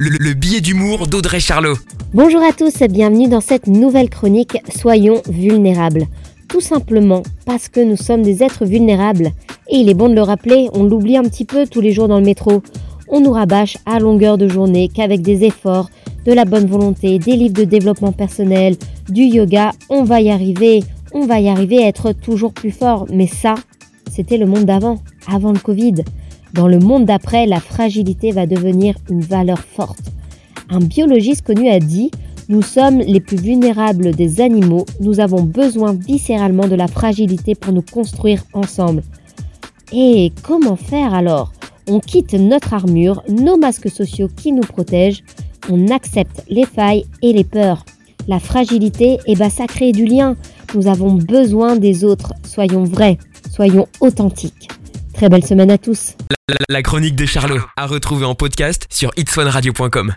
le, le billet d'humour d'Audrey Charlot. Bonjour à tous, bienvenue dans cette nouvelle chronique Soyons vulnérables. Tout simplement parce que nous sommes des êtres vulnérables. Et il est bon de le rappeler, on l'oublie un petit peu tous les jours dans le métro. On nous rabâche à longueur de journée qu'avec des efforts, de la bonne volonté, des livres de développement personnel, du yoga, on va y arriver, on va y arriver à être toujours plus fort. Mais ça, c'était le monde d'avant, avant le Covid. Dans le monde d'après, la fragilité va devenir une valeur forte. Un biologiste connu a dit Nous sommes les plus vulnérables des animaux, nous avons besoin viscéralement de la fragilité pour nous construire ensemble. Et comment faire alors? On quitte notre armure, nos masques sociaux qui nous protègent, on accepte les failles et les peurs. La fragilité, eh ben, ça crée du lien. Nous avons besoin des autres. Soyons vrais, soyons authentiques. Très belle semaine à tous. La, chronique de Charlot, à retrouver en podcast sur itswanradio.com.